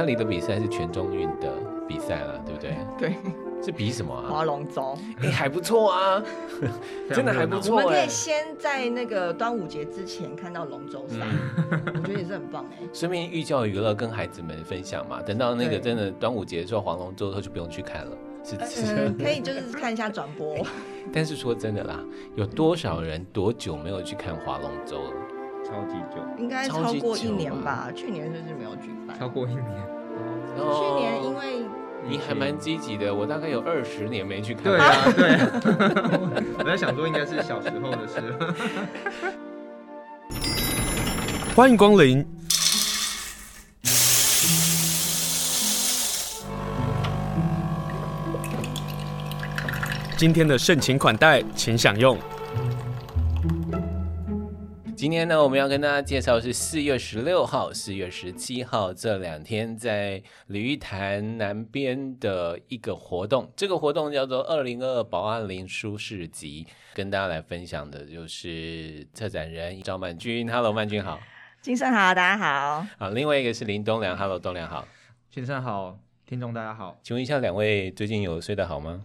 那里的比赛是全中运的比赛了，对不对？对。是比什么啊？划龙舟。哎、欸，还不错啊，真的还不错。我们可以先在那个端午节之前看到龙舟赛，嗯、我觉得也是很棒哎。顺便寓教于乐，跟孩子们分享嘛。等到那个真的端午节的时候，划龙舟的时候就不用去看了，是、呃、可以就是看一下转播、欸。但是说真的啦，有多少人多久没有去看划龙舟了？超级久，应该超过一年吧？去年是不是没有举办？超过一年。哦、去年因为。你还蛮积极的，我大概有二十年没去看。对啊，对啊。我在想说，应该是小时候的事。欢迎光临。今天的盛情款待，请享用。今天呢，我们要跟大家介绍的是四月十六号、四月十七号这两天在鲤鱼潭南边的一个活动。这个活动叫做“二零二二宝安林书市集”，跟大家来分享的就是策展人赵曼君。Hello，曼君好。金生好，大家好。好，另外一个是林东良。Hello，东良好。金生好，听众大家好。请问一下，两位最近有睡得好吗？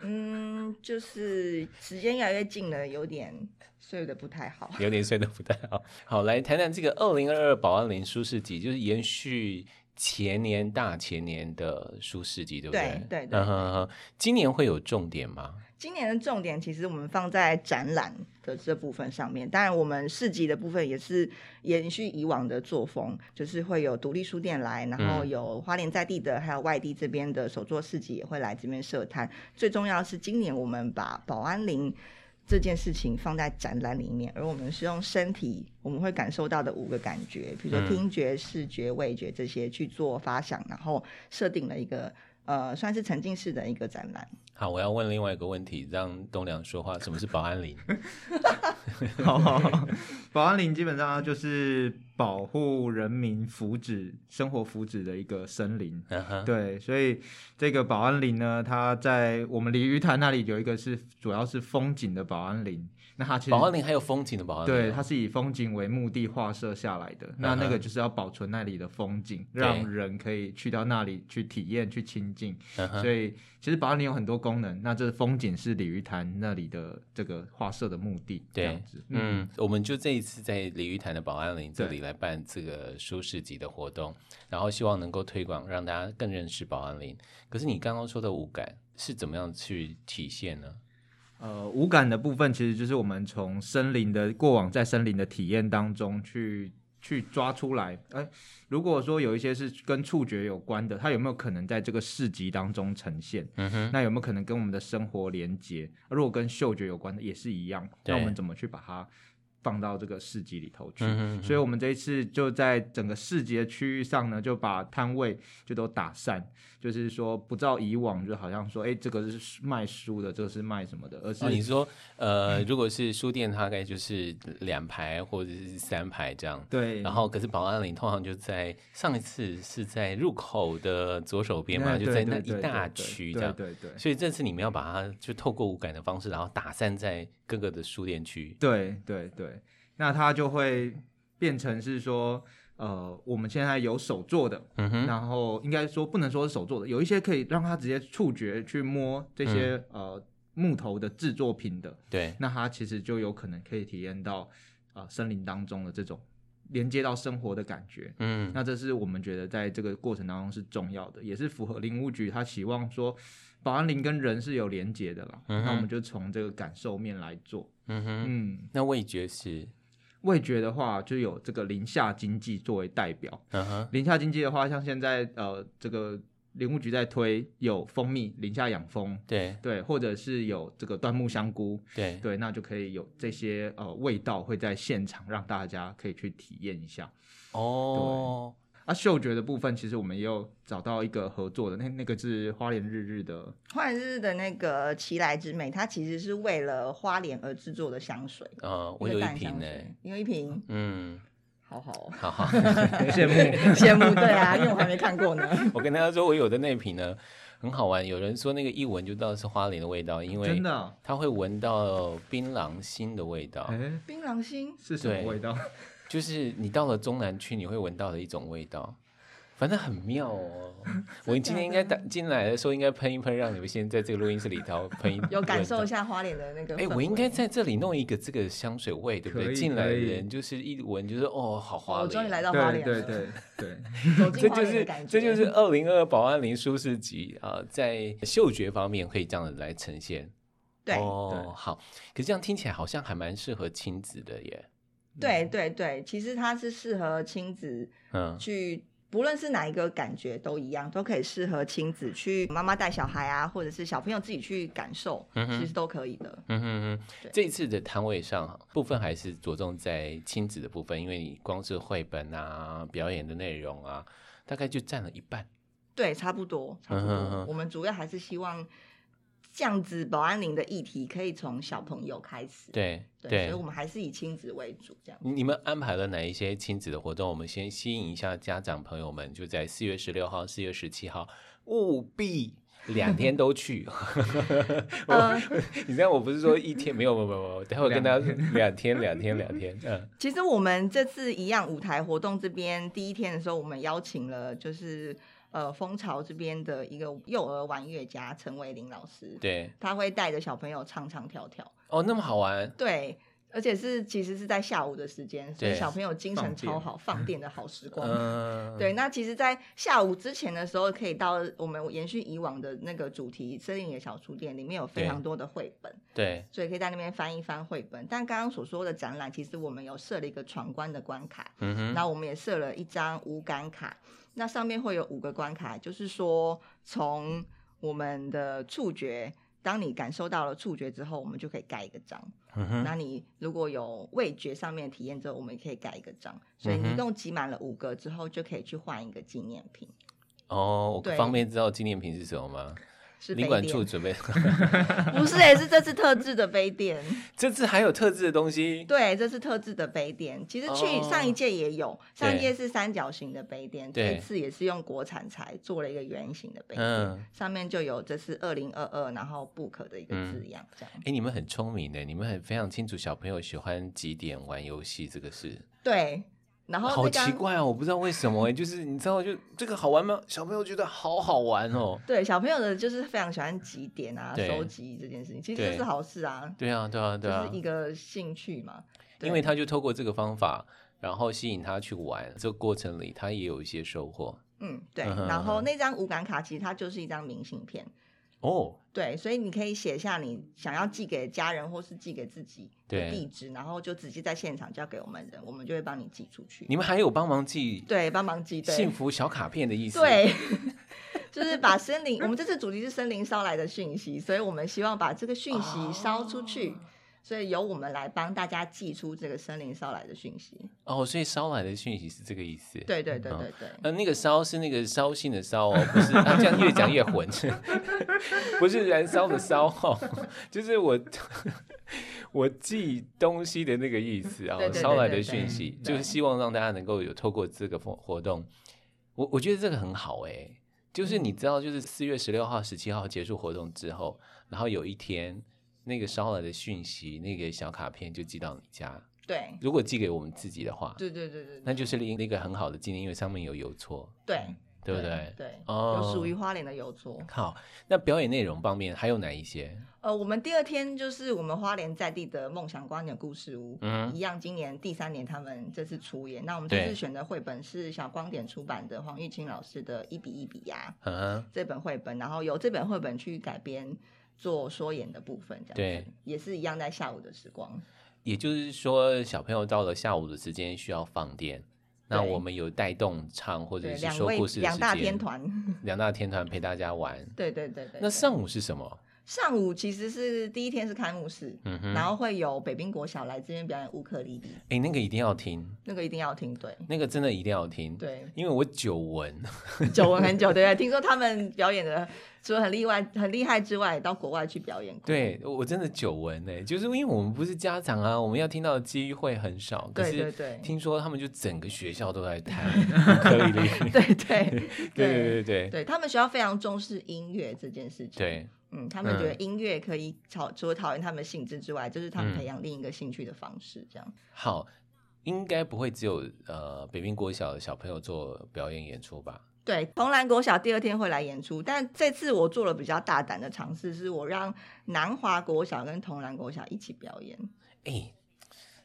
嗯，就是时间越来越近了，有点。睡得不太好，有点睡得不太好。好，来谈谈这个二零二二保安林舒适集，就是延续前年、大前年的书市集，对不对？对对对。嗯哼哼。今年会有重点吗？今年的重点其实我们放在展览的这部分上面，当然我们市集的部分也是延续以往的作风，就是会有独立书店来，然后有花莲在地的，还有外地这边的手作市集也会来这边设摊。最重要是今年我们把保安林。这件事情放在展览里面，而我们是用身体我们会感受到的五个感觉，比如说听觉、视觉、味觉这些去做发想，然后设定了一个呃算是沉浸式的一个展览。好，我要问另外一个问题，让东良说话。什么是保安林？好，好，好，保安林基本上就是保护人民福祉、生活福祉的一个森林。Uh -huh. 对，所以这个保安林呢，它在我们鲤鱼潭那里有一个是主要是风景的保安林。那它其实保安林还有风景的保安林，对，它是以风景为目的画设下来的。Uh. 那那个就是要保存那里的风景，让人可以去到那里去体验、去亲近。Uh. 所以其实保安林有很多功能。那这风景是鲤鱼潭那里的这个画设的目的。这样子，嗯，嗯，我们就这一次在鲤鱼潭的保安林这里来办这个舒适级的活动，然后希望能够推广，让大家更认识保安林。可是你刚刚说的五感是怎么样去体现呢？呃，五感的部分其实就是我们从森林的过往，在森林的体验当中去去抓出来。哎，如果说有一些是跟触觉有关的，它有没有可能在这个市集当中呈现？嗯哼，那有没有可能跟我们的生活连接？如果跟嗅觉有关的，也是一样。那我们怎么去把它放到这个市集里头去？所以我们这一次就在整个市集的区域上呢，就把摊位就都打散。就是说，不照以往，就好像说，哎、欸，这个是卖书的，这个是卖什么的，而是、哦、你说，呃，如果是书店，大概就是两排或者是三排这样。对。然后，可是保安林通常就在上一次是在入口的左手边嘛，就在那一大区这样。对对，对，对。所以这次你们要把它就透过五感的方式，然后打散在各个的书店区。对对对。那它就会变成是说。呃，我们现在有手做的，嗯哼，然后应该说不能说是手做的，有一些可以让他直接触觉去摸这些、嗯、呃木头的制作品的，对，那他其实就有可能可以体验到呃森林当中的这种连接到生活的感觉，嗯，那这是我们觉得在这个过程当中是重要的，也是符合林务局他希望说宝安林跟人是有连接的啦，嗯，那我们就从这个感受面来做，嗯哼，嗯，那味觉是。味觉的话，就有这个林下经济作为代表。嗯哼林下经济的话，像现在呃，这个林务局在推有蜂蜜，林下养蜂，对对，或者是有这个椴木香菇，对对，那就可以有这些呃味道会在现场让大家可以去体验一下。哦、oh.。啊，嗅觉的部分其实我们也有找到一个合作的，那那个是花莲日日的，花莲日日的那个奇来之美，它其实是为了花莲而制作的香水。呃，我有一瓶呢，你有一瓶，嗯，好好，好好，羡慕 羡慕，对啊，因为我还没看过呢。我跟大家说，我有的那瓶呢很好玩，有人说那个一闻就知道是花莲的味道，因为真的，他会闻到槟榔心的味道。哎，槟榔心是什么味道？就是你到了中南区，你会闻到的一种味道。反正很妙哦。我今天应该打进来的时候应该喷一喷，让你们先在这个录音室里头喷一，有感受一下花莲的那个。哎，我应该在这里弄一个这个香水味，对不对？进来的人就是一闻就是哦，好花莲。我终于来到花莲了。对对对对，这就是这就是二零二二宝安林舒适集啊，在嗅觉方面可以这样子来呈现。对哦，好。可是这样听起来好像还蛮适合亲子的耶。对对对，其实它是适合亲子，嗯，去不论是哪一个感觉都一样，都可以适合亲子去妈妈带小孩啊，或者是小朋友自己去感受，嗯、其实都可以的。嗯哼嗯对这一次的摊位上部分还是着重在亲子的部分，因为你光是绘本啊、表演的内容啊，大概就占了一半。对，差不多，差不多。嗯、哼我们主要还是希望。这样子，保安林的议题可以从小朋友开始，对对，对，所以我们还是以亲子为主。这样，你们安排了哪一些亲子的活动？我们先吸引一下家长朋友们，就在四月十六号、四月十七号，务必两天都去。我，你知道我不是说一天没有，没有，没有，待会跟大家两天，两天，两天。嗯，其实我们这次一样舞台活动这边第一天的时候，我们邀请了就是。呃，蜂巢这边的一个幼儿玩乐家陈伟林老师，对，他会带着小朋友唱唱跳跳。哦，那么好玩。对，而且是其实是在下午的时间，所以小朋友精神超好，放电的好时光。嗯，对。那其实，在下午之前的时候，可以到我们延续以往的那个主题森林野小书店，里面有非常多的绘本。对。所以可以在那边翻一翻绘本。但刚刚所说的展览，其实我们有设了一个闯关的关卡。嗯哼。那我们也设了一张无感卡。那上面会有五个关卡，就是说，从我们的触觉，当你感受到了触觉之后，我们就可以盖一个章。嗯哼。那你如果有味觉上面体验之后，我们也可以盖一个章。所以你一共集满了五个之后，就可以去换一个纪念品。哦，我方便知道纪念品是什么吗？领馆处准备 不是哎，是这次特制的杯垫。这次还有特制的东西？对，这是特制的杯垫。其实去上一届也有，上一届是三角形的杯垫，这次也是用国产材做了一个圆形的杯垫，上面就有这是二零二二，然后 book 的一个字样。这样。哎，你们很聪明的，你们很非常清楚小朋友喜欢几点玩游戏这个事。对。然后好奇怪哦，我不知道为什么哎，就是你知道就这个好玩吗？小朋友觉得好好玩哦。对，小朋友的就是非常喜欢集点啊，收集这件事情，其实这是好事啊。对啊，对啊，对啊，就是一个兴趣嘛。因为他就透过这个方法，然后吸引他去玩，这个过程里他也有一些收获。嗯，对。然后那张无感卡其实它就是一张明信片。哦，对，所以你可以写下你想要寄给家人或是寄给自己的地址，然后就直接在现场交给我们人，我们就会帮你寄出去。你们还有帮忙寄？对，帮忙寄幸福小卡片的意思。对，就是把森林，我们这次主题是森林捎来的讯息，所以我们希望把这个讯息捎出去。哦所以由我们来帮大家寄出这个森林捎来的讯息哦，所以捎来的讯息是这个意思。对对对对对。呃，那个烧是那个烧信的烧哦，不是，啊、这样越讲越混，不是燃烧的烧哦，就是我我寄东西的那个意思啊。捎来的讯息就是希望让大家能够有透过这个活活动，我我觉得这个很好哎，就是你知道，就是四月十六号、十七号结束活动之后，然后有一天。那个捎来的讯息，那个小卡片就寄到你家。对，如果寄给我们自己的话，对对对对，那就是另一个很好的纪念，因为上面有邮戳。对，对不对？对，哦，有属于花莲的邮戳。好，那表演内容方面还有哪一些？呃，我们第二天就是我们花莲在地的梦想光点故事屋，嗯，一样，今年第三年他们这次出演。那我们这次选的绘本是小光点出版的黄玉清老师的一笔一笔呀，嗯，这本绘本，然后由这本绘本去改编。做说演的部分，这样对，也是一样，在下午的时光。也就是说，小朋友到了下午的时间需要放电，那我们有带动唱或者是说故事的两大天团，两大天团陪大家玩。对对对对。那上午是什么？上午其实是第一天是开幕式，嗯哼，然后会有北冰国小来这边表演乌克丽丽。哎，那个一定要听，那个一定要听，对，那个真的一定要听，对，因为我久闻，久闻很久，对，听说他们表演的除了很厉害、很厉害之外，到国外去表演过。对，我真的久闻呢，就是因为我们不是家长啊，我们要听到的机会很少。对对对，听说他们就整个学校都在 弹乌克丽丽。对对对对对对，对他们学校非常重视音乐这件事情。对。嗯，他们觉得音乐可以考除了讨厌他们的兴致之外，就是他们培养另一个兴趣的方式，这样。好，应该不会只有呃北冰国小的小朋友做表演演出吧？对，同兰国小第二天会来演出，但这次我做了比较大胆的尝试，是我让南华国小跟同兰国小一起表演。哎，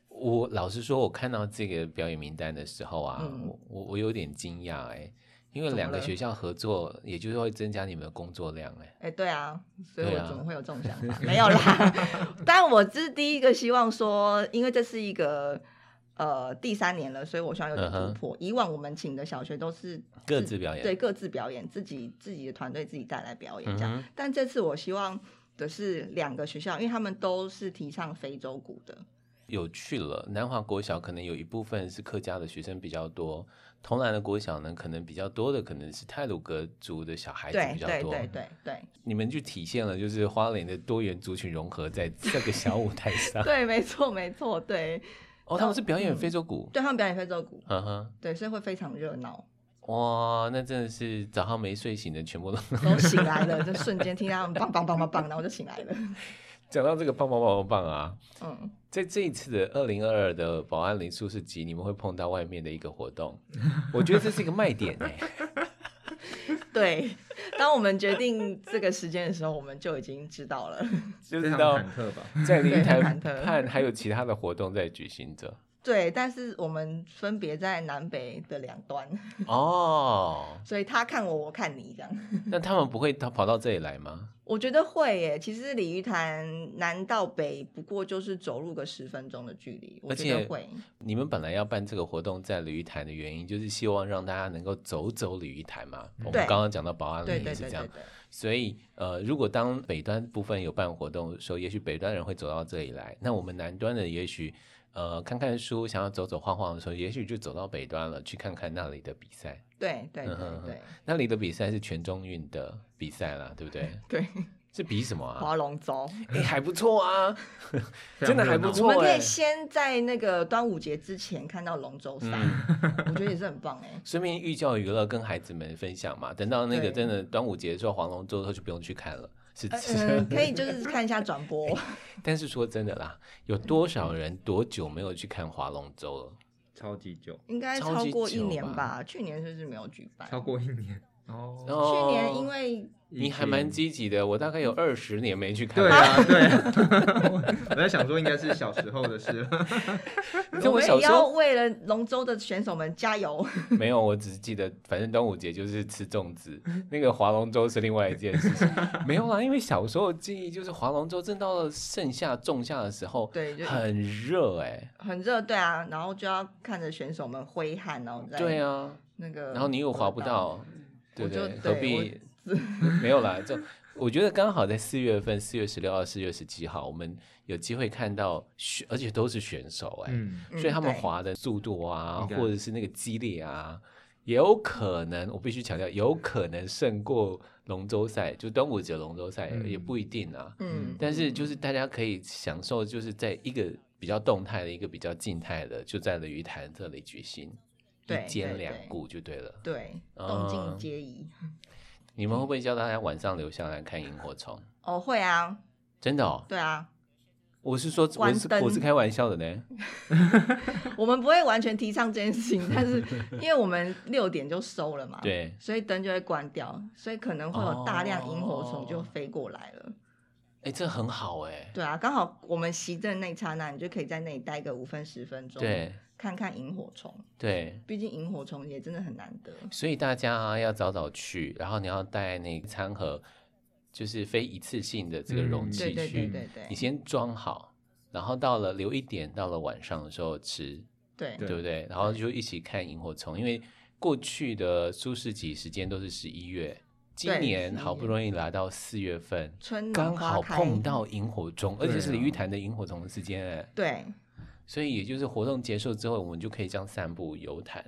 我老实说，我看到这个表演名单的时候啊，嗯、我我有点惊讶哎。因为两个学校合作，也就是会增加你们的工作量，哎，哎，对啊，所以我怎么会有这种想法？啊、没有啦，但我这是第一个希望说，因为这是一个呃第三年了，所以我希望有点突破。Uh. 以往我们请的小学都是各自表演，对，各自表演，自己自己的团队自己带来表演这样。Uh. 但这次我希望的是两个学校，因为他们都是提倡非洲鼓的。有趣了，南华国小可能有一部分是客家的学生比较多。同兰的国小呢，可能比较多的可能是泰鲁格族的小孩子比较多。对对对对，你们就体现了就是花莲的多元族群融合在这个小舞台上。对，没错没错，对。哦，他们是表演非洲鼓。嗯、对他们表演非洲鼓。嗯哼。对，所以会非常热闹。哇，那真的是早上没睡醒的全部都都醒来了，就瞬间听他们 棒棒棒棒棒，然后就醒来了。讲到这个棒棒棒棒棒啊，嗯。在这一次的二零二二的保安林舒市集，你们会碰到外面的一个活动，我觉得这是一个卖点哎。对，当我们决定这个时间的时候，我们就已经知道了，就知道在另一台看还有其他的活动在举行着。对，但是我们分别在南北的两端哦，所以他看我，我看你这样。那他们不会跑跑到这里来吗？我觉得会耶。其实鲤鱼潭南到北不过就是走路个十分钟的距离，我觉得会。你们本来要办这个活动在鲤鱼潭的原因，就是希望让大家能够走走鲤鱼潭嘛。我们刚刚讲到保安林也是这样，所以呃，如果当北端部分有办活动的时候，也许北端人会走到这里来，那我们南端的也许。呃，看看书，想要走走晃晃的时候，也许就走到北端了，去看看那里的比赛。对对对对，那里的比赛是全中运的比赛啦，对不对？对，是比什么啊？划龙舟。哎，还不错啊，真的还不错。我们可以先在那个端午节之前看到龙舟赛，我觉得也是很棒哎。顺便寓教于乐，跟孩子们分享嘛。等到那个真的端午节的时候，划龙舟的时候就不用去看了。嗯，可以就是看一下转播。但是说真的啦，有多少人多久没有去看划龙舟了？超级久，应该超过一年吧？去年是不是没有举办？超过一年哦。去年因为。你还蛮积极的，我大概有二十年没去看。对啊，对啊。我在想说，应该是小时候的事了。我们也要为了龙舟的选手们加油。没有，我只是记得，反正端午节就是吃粽子，那个划龙舟是另外一件事情。没有啦，因为小时候的记忆就是划龙舟，正到了盛夏、仲夏的时候，对，很热哎，很热，对啊，然后就要看着选手们挥汗，然后在对啊，那个，然后你又划不到，对不对？何必？没有啦，就我觉得刚好在四月份，四月十六号、四月十七号，我们有机会看到选，而且都是选手哎、欸，嗯、所以他们滑的速度啊，嗯、或者是那个激烈啊，也有可能，我必须强调，有可能胜过龙舟赛，就端午节龙舟赛也不一定啊。嗯，但是就是大家可以享受，就是在一个比较动态的，一个比较静态的，就在了鱼潭这里举行，对一兼两顾就对了。对，动静皆宜。嗯 你们会不会叫大家晚上留下来看萤火虫？哦，会啊，真的哦。对啊，我是说，我是我是开玩笑的呢。我们不会完全提倡这件事情，但是因为我们六点就收了嘛，对，所以灯就会关掉，所以可能会有大量萤火虫就飞过来了。哎，这很好哎。对啊，刚好我们熄灯那一刹那，你就可以在那里待个五分十分钟。对。看看萤火虫，对，毕竟萤火虫也真的很难得，所以大家啊要早早去，然后你要带那个餐盒，就是非一次性的这个容器去，嗯、对对对对，你先装好，然后到了留一点，到了晚上的时候吃，对对不对？然后就一起看萤火虫，因为过去的舒市集时间都是十一月，今年好不容易来到四月份，春刚好碰到萤火虫，而且是鲤鱼潭的萤火虫的时间，哎，对。所以也就是活动结束之后，我们就可以这样散步游谈，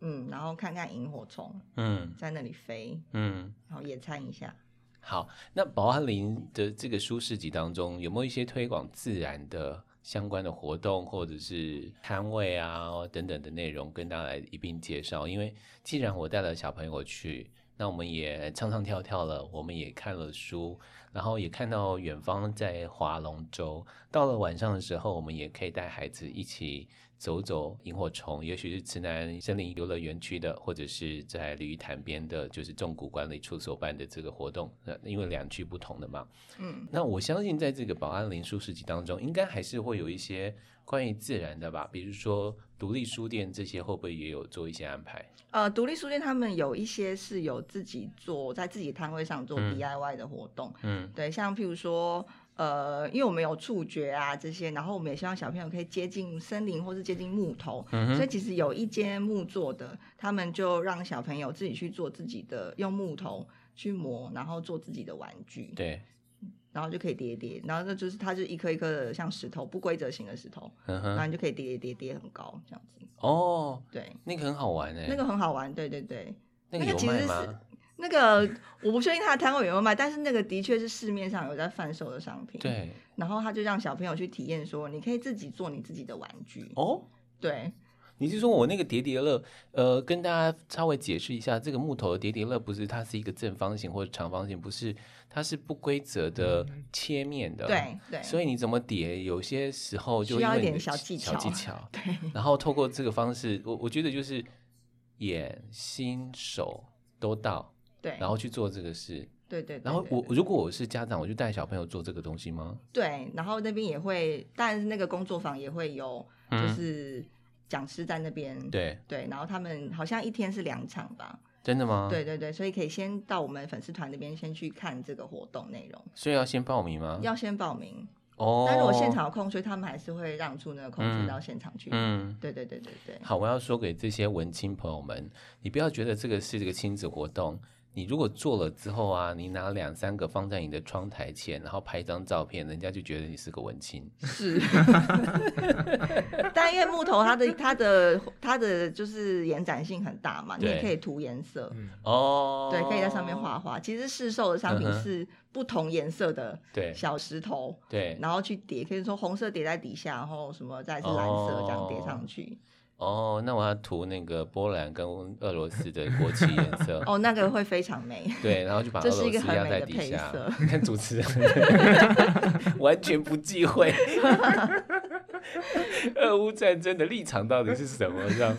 嗯，然后看看萤火虫，嗯，在那里飞，嗯，然后野餐一下。好，那保安林的这个舒适集当中，有没有一些推广自然的相关的活动，或者是摊位啊等等的内容，跟大家来一并介绍？因为既然我带了小朋友去，那我们也唱唱跳跳了，我们也看了书。然后也看到远方在划龙舟，到了晚上的时候，我们也可以带孩子一起走走萤火虫，也许是池南森林游乐园区的，或者是在鲤鱼潭边的，就是纵谷管理处所办的这个活动。那因为两区不同的嘛，嗯，那我相信在这个保安林书市集当中，应该还是会有一些关于自然的吧，比如说独立书店这些，会不会也有做一些安排？呃，独立书店他们有一些是有自己做，在自己摊位上做 DIY 的活动，嗯，对，像譬如说。呃，因为我们有触觉啊这些，然后我们也希望小朋友可以接近森林或是接近木头，嗯、所以其实有一间木做的，他们就让小朋友自己去做自己的，用木头去磨，然后做自己的玩具，对，然后就可以叠叠，然后那就是它就一颗一颗的像石头，不规则型的石头，嗯、然后你就可以叠叠叠叠很高这样子。哦，对，那个很好玩哎，那个很好玩，对对对，那个有卖吗？那个我不确定他的摊位有没有卖，但是那个的确是市面上有在贩售的商品。对，然后他就让小朋友去体验，说你可以自己做你自己的玩具。哦，对，你是说我那个叠叠乐？呃，跟大家稍微解释一下，这个木头的叠叠乐不是它是一个正方形或者长方形，不是，它是不规则的切面的。对、嗯、对，对所以你怎么叠，有些时候就需要一点小技巧。小技巧。对，然后透过这个方式，我我觉得就是眼、心、手都到。对，然后去做这个事。对对，对，对。然后我如果我是家长，我就带小朋友做这个东西吗？对，然后那边也会，但是那个工作坊也会有，就是讲师在那边。嗯、对对，然后他们好像一天是两场吧？真的吗？对对对，所以可以先到我们粉丝团那边先去看这个活动内容。所以要先报名吗？要先报名。哦。但如果现场有空，所以他们还是会让出那个空间到现场去。嗯。对对对对对。好，我要说给这些文青朋友们，你不要觉得这个是这个亲子活动。你如果做了之后啊，你拿两三个放在你的窗台前，然后拍一张照片，人家就觉得你是个文青。是，但因为木头它的它的它的就是延展性很大嘛，你也可以涂颜色。哦，对，可以在上面画画。其实市售的商品是不同颜色的小石头，对，然后去叠，可以说红色叠在底下，然后什么再是蓝色这样叠上去。哦，那我要涂那个波兰跟俄罗斯的国旗颜色。哦，那个会非常美。对，然后就把俄罗斯压在底下。你 看主持人完全不忌讳 俄乌战争的立场到底是什么？这样，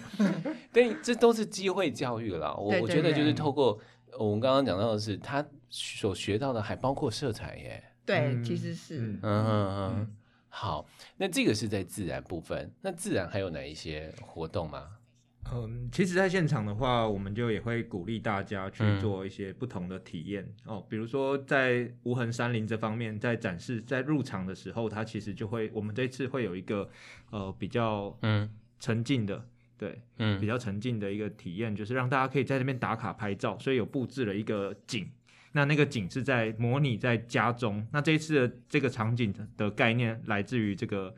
对，这都是机会教育了。我我觉得就是透过我们刚刚讲到的是，他所学到的还包括色彩耶。对，其实是，嗯嗯嗯。好，那这个是在自然部分。那自然还有哪一些活动吗？嗯，其实，在现场的话，我们就也会鼓励大家去做一些不同的体验、嗯、哦。比如说，在无痕山林这方面，在展示在入场的时候，它其实就会，我们这次会有一个呃比较嗯沉浸的，对，嗯，比较沉浸的一个体验，就是让大家可以在这边打卡拍照，所以有布置了一个景。那那个景是在模拟在家中。那这一次的这个场景的概念来自于这个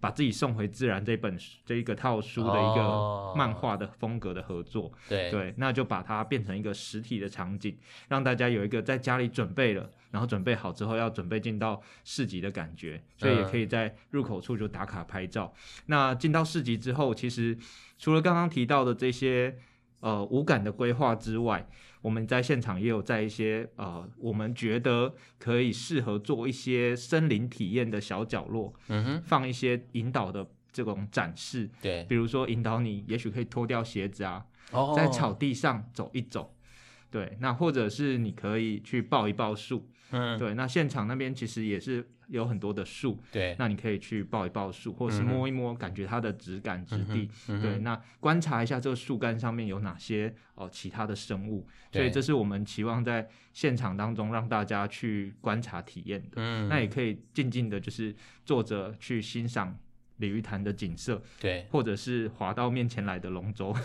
把自己送回自然这本这一个套书的一个漫画的风格的合作。哦、对对，那就把它变成一个实体的场景，让大家有一个在家里准备了，然后准备好之后要准备进到市集的感觉，所以也可以在入口处就打卡拍照。嗯、那进到市集之后，其实除了刚刚提到的这些呃无感的规划之外，我们在现场也有在一些呃，我们觉得可以适合做一些森林体验的小角落，嗯哼，放一些引导的这种展示，对，比如说引导你，也许可以脱掉鞋子啊，哦，在草地上走一走，对，那或者是你可以去抱一抱树，嗯，对，那现场那边其实也是。有很多的树，对，那你可以去抱一抱树，或是摸一摸，感觉它的质感质地，嗯、对，那观察一下这个树干上面有哪些哦其他的生物，所以这是我们期望在现场当中让大家去观察体验的，嗯，那也可以静静的，就是坐着去欣赏。鲤鱼潭的景色，对，或者是滑到面前来的龙舟。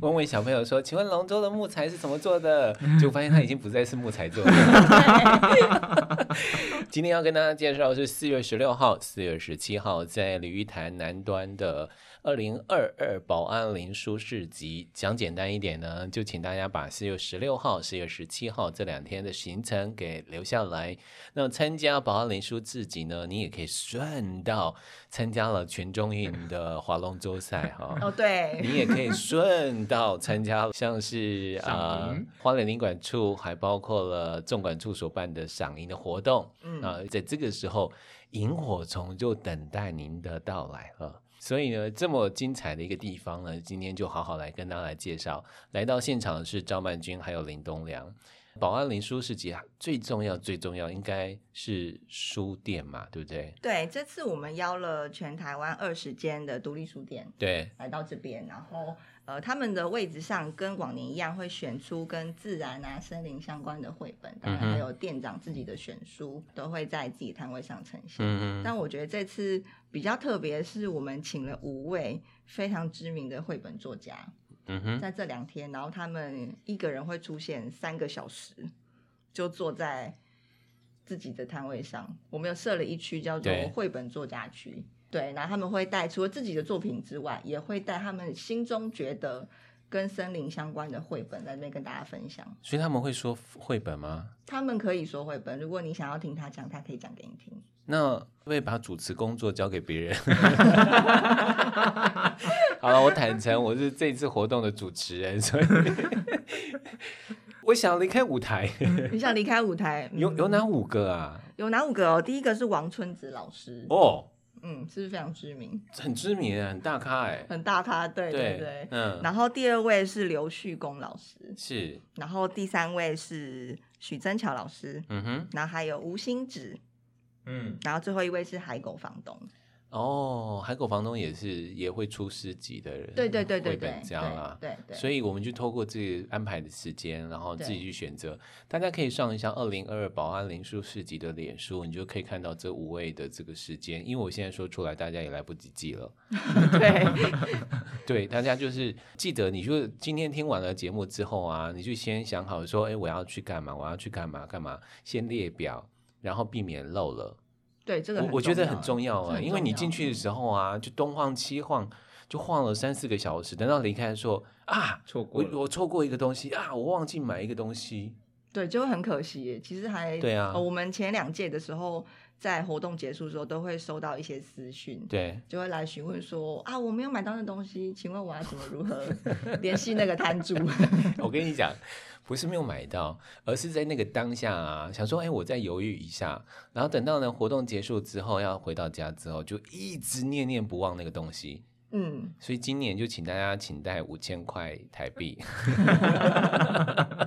问问小朋友说：“请问龙舟的木材是怎么做的？” 就发现它已经不再是木材做的。今天要跟大家介绍的是四月十六号、四月十七号在鲤鱼潭南端的。二零二二保安林书市集，讲简单一点呢，就请大家把四月十六号、四月十七号这两天的行程给留下来。那参加保安林书市集呢，你也可以顺道参加了全中运的划龙舟赛哈。哦，对，你也可以顺道参加，像是啊、呃，花莲林管处还包括了纵管处所办的赏萤的活动。嗯啊、呃，在这个时候，萤火虫就等待您的到来了。所以呢，这么精彩的一个地方呢，今天就好好来跟大家来介绍。来到现场的是赵曼君还有林东良。宝安林书市集最重要最重要应该是书店嘛，对不对？对，这次我们邀了全台湾二十间的独立书店，对，来到这边，然后呃，他们的位置上跟往年一样，会选出跟自然啊、森林相关的绘本，当然还有店长自己的选书，嗯、都会在自己摊位上呈现。嗯嗯。但我觉得这次比较特别，是我们请了五位非常知名的绘本作家。嗯哼，在这两天，然后他们一个人会出现三个小时，就坐在自己的摊位上。我们有设了一区叫做绘本作家区，对，对，然后他们会带除了自己的作品之外，也会带他们心中觉得跟森林相关的绘本在这边跟大家分享。所以他们会说绘本吗？他们可以说绘本，如果你想要听他讲，他可以讲给你听。那会把主持工作交给别人？好了，我坦诚我是这次活动的主持人，所以 我想离开舞台。你想离开舞台？有有哪五个啊？有哪五个哦？第一个是王春子老师哦，嗯，是不是非常知名？很知名，很大咖哎，很大咖，对对对，对，嗯。然后第二位是刘旭公老师，是。然后第三位是许增桥老师，嗯哼。然后还有吴兴子。嗯，然后最后一位是海狗房东。哦，海口房东也是也会出诗集的人，对对对对对，这样啦，对对。所以我们就透过自己安排的时间，然后自己去选择。大家可以上一下二零二二宝安林书市集的脸书，你就可以看到这五位的这个时间。因为我现在说出来，大家也来不及记了。对 对，大家就是记得，你就今天听完了节目之后啊，你就先想好说，哎，我要去干嘛？我要去干嘛？干嘛？先列表。然后避免漏了，对这个我我觉得很重要啊，因为你进去的时候啊，就东晃西晃，就晃了三四个小时，等到离开的时候啊，错过我我错过一个东西啊，我忘记买一个东西，对，就会很可惜。其实还对啊，我们前两届的时候，在活动结束的时候，都会收到一些私讯，对，就会来询问说啊，我没有买到那东西，请问我要怎么如何联系那个摊主？我跟你讲。不是没有买到，而是在那个当下啊，想说，哎，我再犹豫一下，然后等到呢活动结束之后，要回到家之后，就一直念念不忘那个东西。嗯，所以今年就请大家请带五千块台币，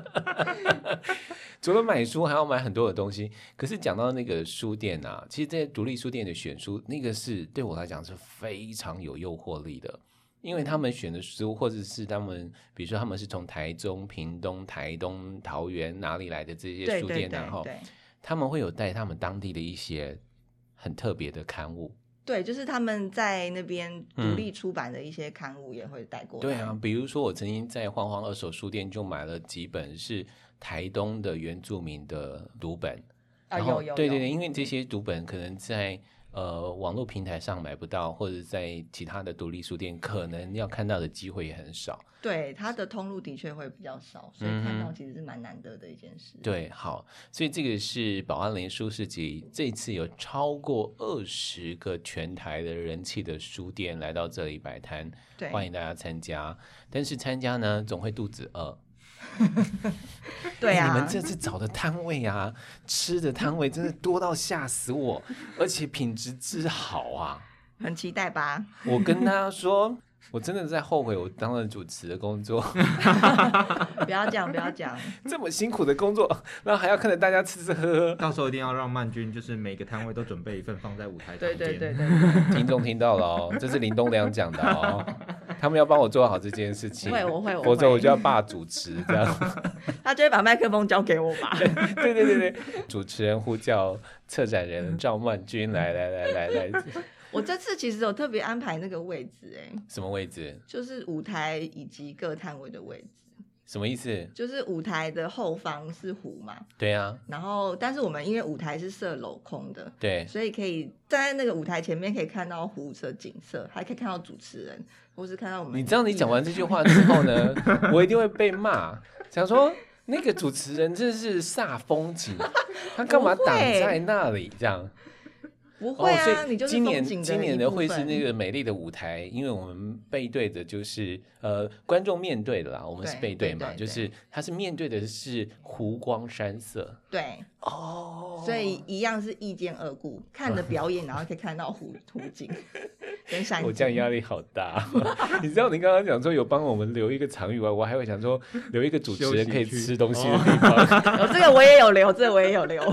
除了买书，还要买很多的东西。可是讲到那个书店啊，其实这些独立书店的选书，那个是对我来讲是非常有诱惑力的。因为他们选的书，或者是他们，比如说他们是从台中、屏东、台东、桃园哪里来的这些书店，然后他们会有带他们当地的一些很特别的刊物。对，就是他们在那边独立出版的一些刊物也会带过来。对啊，比如说我曾经在晃晃二手书店就买了几本是台东的原住民的读本。啊，有有。对对对，因为这些读本可能在。呃，网络平台上买不到，或者在其他的独立书店，可能要看到的机会也很少。对，它的通路的确会比较少，所以看到其实是蛮难得的一件事。嗯、对，好，所以这个是保安林书市集，这次有超过二十个全台的人气的书店来到这里摆摊，欢迎大家参加。但是参加呢，总会肚子饿。对啊、欸，你们这次找的摊位啊，吃的摊位真的多到吓死我，而且品质之好啊，很期待吧？我跟大家说。我真的在后悔，我当了主持的工作。不要讲，不要讲，这么辛苦的工作，然后还要看着大家吃吃喝喝。到时候一定要让曼君，就是每个摊位都准备一份放在舞台旁边。对对对对，听众听到了哦，这是林东良讲的哦，他们要帮我做好这件事情。会，我会，否则我就要霸主持这样。他就会把麦克风交给我吧。对对对对，主持人呼叫策展人赵曼君来来来来来。来我这次其实有特别安排那个位置，哎，什么位置？就是舞台以及各摊位的位置。什么意思？就是舞台的后方是湖嘛。对啊。然后，但是我们因为舞台是设镂空的，对，所以可以站在那个舞台前面，可以看到湖的景色，还可以看到主持人，或是看到我们。你知道，你讲完这句话之后呢，我一定会被骂，想说那个主持人真是煞风景，他干嘛挡在那里这样？不会啊，哦、你就是今年今年的会是那个个美丽的舞台，因为我们背对的就是呃观众面对的啦，我们是背对嘛，对对对。就是他是面对的是湖光山色。对哦，所以一样是一见二顾，看的表演，然后可以看到湖 图景我这样压力好大，你知道你刚刚讲说有帮我们留一个场域外，我还会想说留一个主持人可以吃东西的地方。哦、这个我也有留，这个我也有留。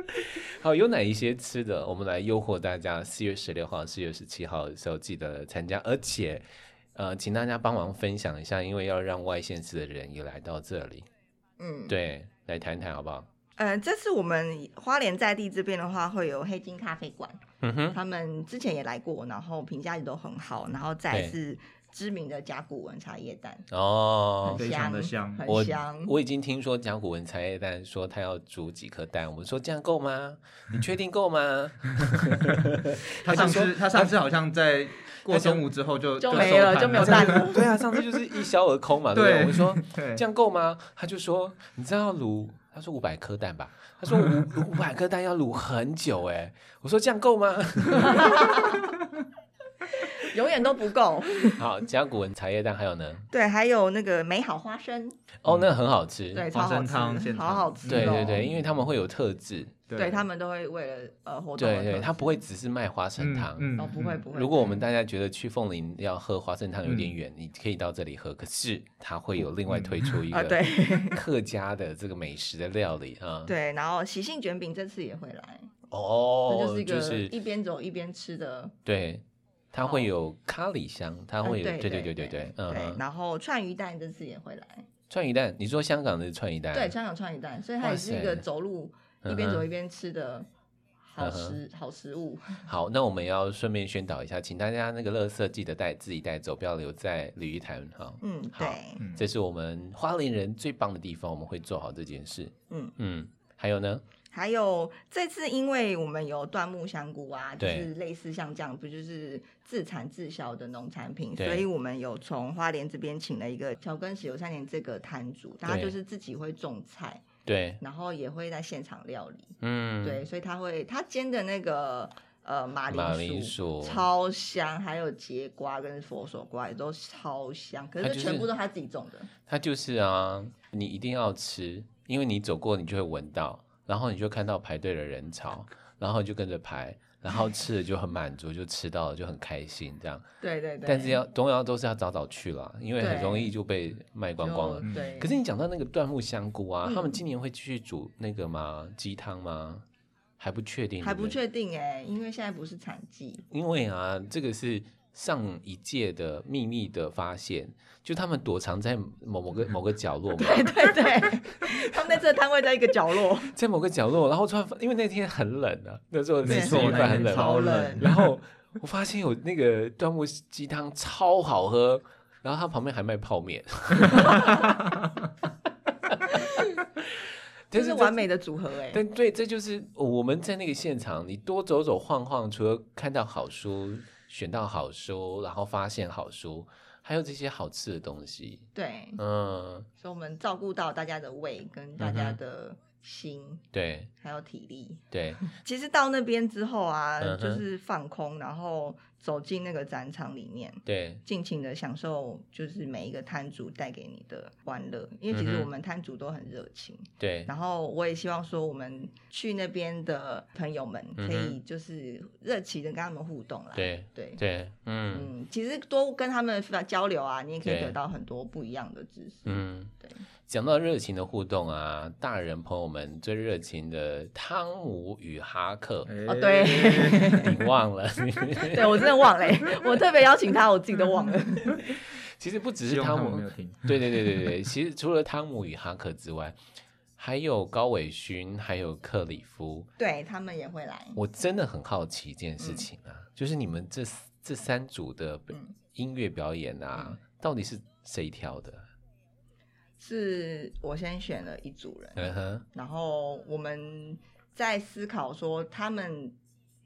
好，有哪一些吃的？我们来诱惑大家，四月十六号、四月十七号的时候记得参加，而且呃，请大家帮忙分享一下，因为要让外县市的人也来到这里。嗯，对，来谈谈好不好？呃，这次我们花莲在地这边的话，会有黑金咖啡馆，嗯哼，他们之前也来过，然后评价也都很好，然后再是。知名的甲骨文茶叶蛋哦，很香的香，很香。我我已经听说甲骨文茶叶蛋说他要煮几颗蛋，我们说这样够吗？你确定够吗？他上次他上次好像在过中午之后就就没了，就没有蛋了。对啊，上次就是一消而空嘛。对，我们说 对这样够吗？他就说你知道要卤，他说五百颗蛋吧。他说五五百颗蛋要卤很久哎。我说这样够吗？永远都不够。好，甲骨文茶叶蛋还有呢？对，还有那个美好花生。哦，那很好吃。对，超好吃，好好吃。对对对，因为他们会有特制。对他们都会为了呃活动。对对，他不会只是卖花生汤。哦，不会不会。如果我们大家觉得去凤林要喝花生汤有点远，你可以到这里喝。可是他会有另外推出一 个客家的这个美食的料理啊。对，然后喜庆卷饼这次也会来。哦，就是一个一边走一边吃的。对。它会有咖喱香，它会有，对对对对对，嗯，然后串鱼蛋这次也会来。串鱼蛋，你说香港的串鱼蛋？对，香港串鱼蛋，所以它也是一个走路一边走一边吃的好食好食物。好，那我们要顺便宣导一下，请大家那个垃圾记得带自己带走，不要留在鲤鱼潭哈。嗯，好，这是我们花莲人最棒的地方，我们会做好这件事。嗯嗯，还有呢？还有这次，因为我们有椴木香菇啊，就是类似像这样，不就是自产自销的农产品，所以我们有从花莲这边请了一个乔根石油三年这个摊主，他就是自己会种菜，对，然后也会在现场料理，嗯，对，所以他会他煎的那个呃马铃薯超香，还有节瓜跟佛手瓜也都超香，可是全部都他自己种的，他就是啊，你一定要吃，因为你走过你就会闻到。然后你就看到排队的人潮，然后就跟着排，然后吃的就很满足，就吃到了就很开心，这样。对对对。但是要东要都是要早早去了，因为很容易就被卖光光了。对。可是你讲到那个椴木香菇啊，嗯、他们今年会继续煮那个吗？鸡汤吗？还不确定。还不确定哎、欸，因为现在不是产季。因为啊，这个是。上一届的秘密的发现，就他们躲藏在某某个某个角落嘛。对对对，他们那次摊位在一个角落，在某个角落，然后突然因为那天很冷啊，那时候没错，很冷，超冷。然后我发现有那个端木鸡汤超好喝，然后他旁边还卖泡面，这是完美的组合哎、欸。但对，这就是我们在那个现场，你多走走晃晃，除了看到好书。选到好书，然后发现好书，还有这些好吃的东西。对，嗯，所以我们照顾到大家的胃跟大家的心，嗯、对，还有体力。对，其实到那边之后啊，嗯、就是放空，然后。走进那个展场里面，对，尽情的享受，就是每一个摊主带给你的欢乐。因为其实我们摊主都很热情，对。然后我也希望说，我们去那边的朋友们可以就是热情的跟他们互动啦。对对对，嗯嗯，其实多跟他们交流啊，你也可以得到很多不一样的知识。嗯，对。讲到热情的互动啊，大人朋友们最热情的汤姆与哈克哦，对，你忘了？对我真的忘了，我特别邀请他，我自己都忘了。其实不只是汤姆，对对对对对，其实除了汤姆与哈克之外，还有高伟勋，还有克里夫，对他们也会来。我真的很好奇一件事情啊，嗯、就是你们这这三组的音乐表演啊，嗯、到底是谁挑的？是我先选了一组人，uh huh. 然后我们在思考说他们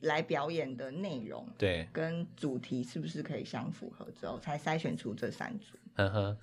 来表演的内容，对，跟主题是不是可以相符合之后，才筛选出这三组。嗯哼，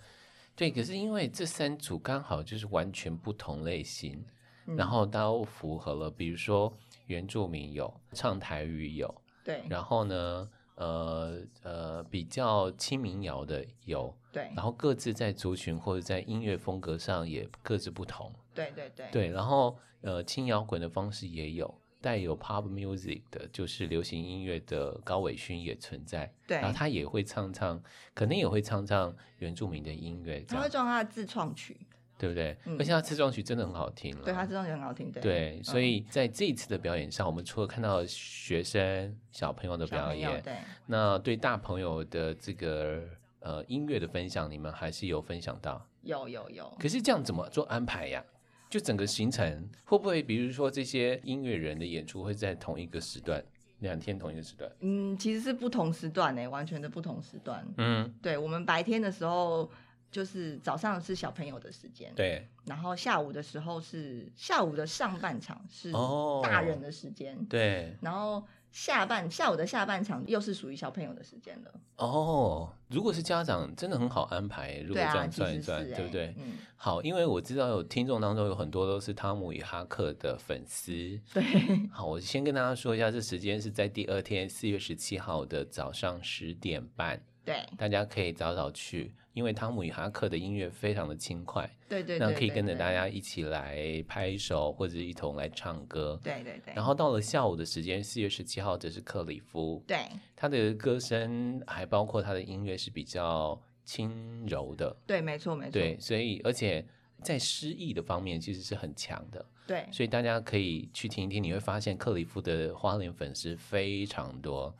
对，可是因为这三组刚好就是完全不同类型，嗯、然后都符合了，比如说原住民有唱台语有，对，然后呢，呃呃，比较轻民谣的有，对，然后各自在族群或者在音乐风格上也各自不同，对对对，对，然后呃，轻摇滚的方式也有。带有 pop music 的，就是流行音乐的高伟勋也存在，对，然后他也会唱唱，可能也会唱唱原住民的音乐，他会唱他的自创曲，对不对？嗯、而且他自创曲真的很好听了，对，他自创曲很好听，对。对，所以在这一次的表演上，我们除了看到学生小朋友的表演，对，那对大朋友的这个呃音乐的分享，你们还是有分享到？有有有。可是这样怎么做安排呀？就整个行程会不会，比如说这些音乐人的演出会在同一个时段，两天同一个时段？嗯，其实是不同时段诶，完全的不同时段。嗯，对，我们白天的时候就是早上是小朋友的时间，对，然后下午的时候是下午的上半场是大人的时间，哦，对，然后。下半下午的下半场又是属于小朋友的时间了。哦，如果是家长，真的很好安排。如果这样算一算，对，不对？嗯，好，因为我知道有听众当中有很多都是汤姆与哈克的粉丝。对，好，我先跟大家说一下，这时间是在第二天四月十七号的早上十点半。对，大家可以早早去，因为汤姆与哈克的音乐非常的轻快，对对，那可以跟着大家一起来拍手或者一同来唱歌，对对对。然后到了下午的时间，四月十七号，这是克里夫，对，他的歌声还包括他的音乐是比较轻柔的，对，没错没错，对，所以而且在诗意的方面其实是很强的，对，所以大家可以去听一听，你会发现克里夫的花莲粉丝非常多。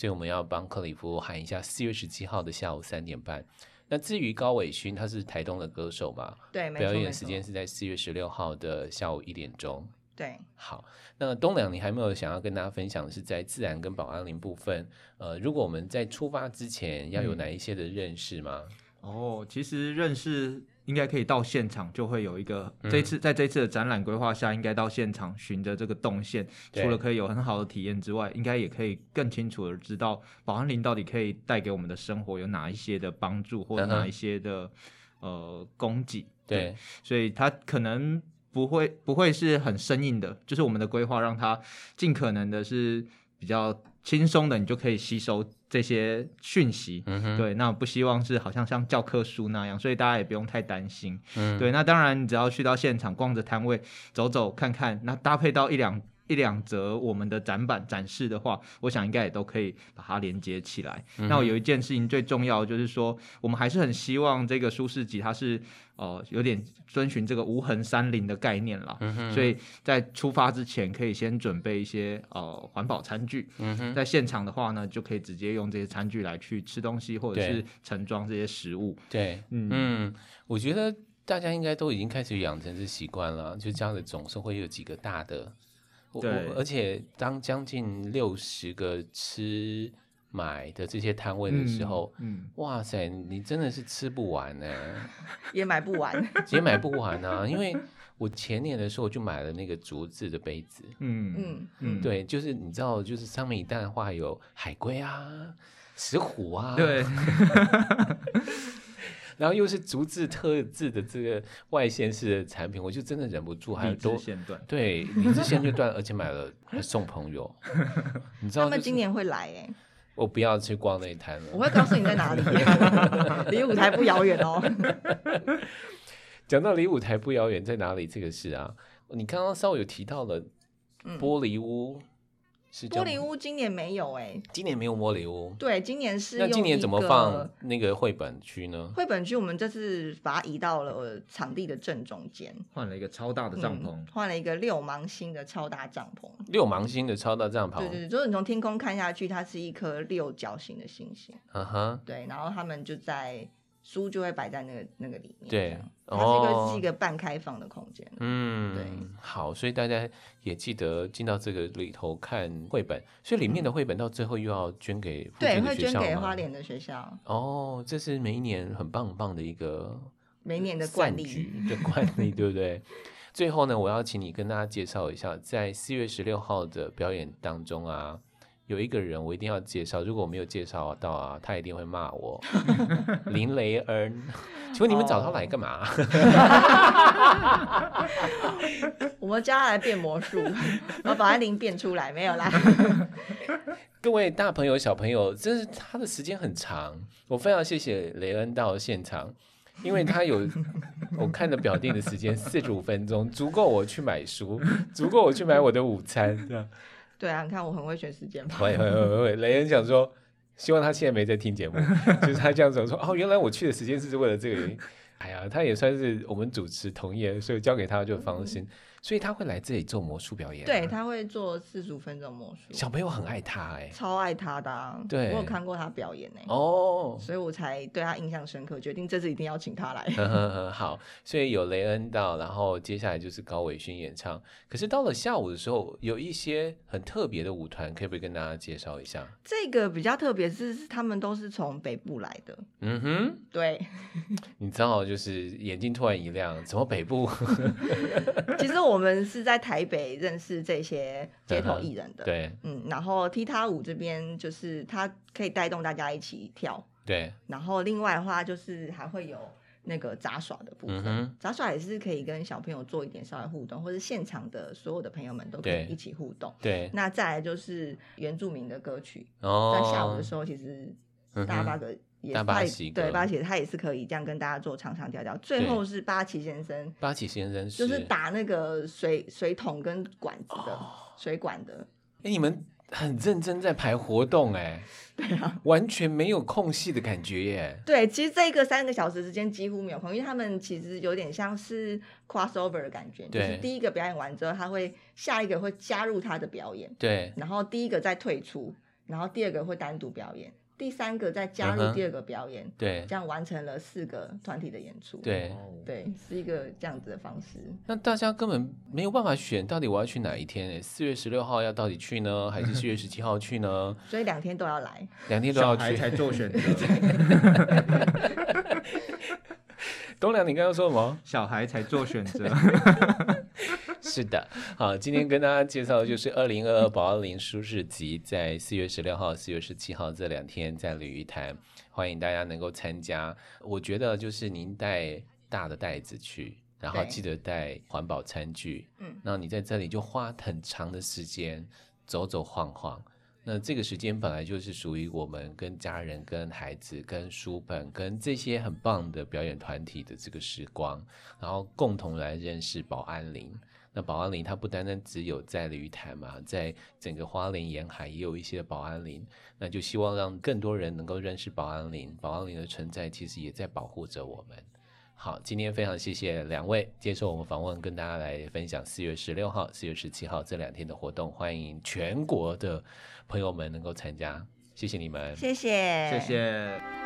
所以我们要帮克里夫喊一下，四月十七号的下午三点半。那至于高伟勋，他是台东的歌手嘛？对，表演时间是在四月十六号的下午一点钟。对，好。那东良，你还没有想要跟大家分享的是在自然跟保安林部分？呃，如果我们在出发之前要有哪一些的认识吗？嗯、哦，其实认识。应该可以到现场，就会有一个这次在这次的展览规划下，应该到现场循着这个动线，除了可以有很好的体验之外，应该也可以更清楚的知道保安林到底可以带给我们的生活有哪一些的帮助，或者哪一些的呃供给。对，对，所以它可能不会不会是很生硬的，就是我们的规划让它尽可能的是比较轻松的，你就可以吸收。这些讯息，嗯，对，那不希望是好像像教科书那样，所以大家也不用太担心，嗯，对，那当然你只要去到现场逛着摊位，走走看看，那搭配到一两一两则我们的展板展示的话，我想应该也都可以把它连接起来。嗯、那我有一件事情最重要，就是说我们还是很希望这个舒适集它是。哦、呃，有点遵循这个无痕山林的概念啦，嗯，所以在出发之前可以先准备一些呃环保餐具，嗯，在现场的话呢，就可以直接用这些餐具来去吃东西或者是盛装这些食物。对，嗯。嗯，我觉得大家应该都已经开始养成这习惯了，就这样的总是会有几个大的，对，而且当将近六十个吃。买的这些摊位的时候，嗯，嗯哇塞，你真的是吃不完呢，也买不完，也买不完啊！因为我前年的时候就买了那个竹子的杯子，嗯嗯嗯，对，就是你知道，就是上面一旦的话有海龟啊、石虎啊，对，然后又是竹子特制的这个外线式的产品，我就真的忍不住，还有多线段，对，理智线就断，而且买了还送朋友，你知道、就是、他们今年会来哎。我不要去逛那一摊了。我会告诉你在哪里，离舞台不遥远哦。讲到离舞台不遥远在哪里这个事啊，你刚刚稍微有提到了玻璃屋。嗯玻璃屋今年没有哎、欸，今年没有玻璃屋。对，今年是。那今年怎么放那个绘本区呢？绘本区我们这次把它移到了场地的正中间，换了一个超大的帐篷，换、嗯、了一个六芒星的超大帐篷。六芒星的超大帐篷，对对对，就是你从天空看下去，它是一颗六角形的星星。嗯哼，对，然后他们就在。书就会摆在那个那个里面，对，它是一个、哦、是一个半开放的空间。嗯，对，好，所以大家也记得进到这个里头看绘本，所以里面的绘本到最后又要捐给？对，会捐给花莲的学校。哦，这是每一年很棒很棒的一个每一年的惯例的惯例，对不对？最后呢，我要请你跟大家介绍一下，在四月十六号的表演当中啊。有一个人我一定要介绍，如果我没有介绍到啊，他一定会骂我。林雷恩，请问你们找他来干嘛？我们叫他来变魔术，然后把他灵变出来，没有啦。各位大朋友、小朋友，真是他的时间很长，我非常谢谢雷恩到现场。因为他有我看的表定的时间四十五分钟，足够我去买书，足够我去买我的午餐。这样对啊，你看我很会选时间。会会会会。雷恩想说，希望他现在没在听节目，就是他这样子说哦，原来我去的时间是为了这个原因。哎呀，他也算是我们主持同业，所以交给他就放心。嗯所以他会来这里做魔术表演，对，他会做四十五分钟魔术。小朋友很爱他哎，超爱他的，啊，对，我有看过他表演哎，哦，所以我才对他印象深刻，决定这次一定要请他来。呵呵呵，好，所以有雷恩到，然后接下来就是高伟勋演唱。可是到了下午的时候，有一些很特别的舞团，可不可以跟大家介绍一下？这个比较特别，是他们都是从北部来的。嗯哼，对。你知道，就是眼睛突然一亮，怎么北部？其实我。我们是在台北认识这些街头艺人的，对，嗯，然后踢踏舞这边就是它可以带动大家一起跳，对，然后另外的话就是还会有那个杂耍的部分，嗯、杂耍也是可以跟小朋友做一点稍微互动，或者现场的所有的朋友们都可以一起互动，对。那再来就是原住民的歌曲，哦、在下午的时候其实大八个。也大八喜对八喜，他也是可以这样跟大家做唱唱跳跳。最后是八旗先生，八旗先生就是打那个水水桶跟管子的、哦、水管的。哎、欸，你们很认真在排活动哎，对啊，完全没有空隙的感觉耶。对，其实这个三个小时之间几乎没有空，因为他们其实有点像是 crossover 的感觉，就是第一个表演完之后，他会下一个会加入他的表演，对，然后第一个再退出，然后第二个会单独表演。第三个再加入第二个表演，uh 对，这样完成了四个团体的演出，对，对，是一个这样子的方式。那大家根本没有办法选，到底我要去哪一天？四月十六号要到底去呢，还是四月十七号去呢？所以两天都要来，两天都要去才做选择。东良，你刚刚说什么？小孩才做选择。是的，好，今天跟大家介绍的就是二零二二宝奥林书市集，在四月十六号、四月十七号这两天在鲤鱼潭，欢迎大家能够参加。我觉得就是您带大的袋子去，然后记得带环保餐具，嗯，那你在这里就花很长的时间走走晃晃。那这个时间本来就是属于我们跟家人、跟孩子、跟书本、跟这些很棒的表演团体的这个时光，然后共同来认识宝安林。那保安林它不单单只有在鲤鱼潭嘛，在整个花莲沿海也有一些保安林，那就希望让更多人能够认识保安林。保安林的存在其实也在保护着我们。好，今天非常谢谢两位接受我们访问，跟大家来分享四月十六号、四月十七号这两天的活动，欢迎全国的朋友们能够参加，谢谢你们，谢谢，谢谢。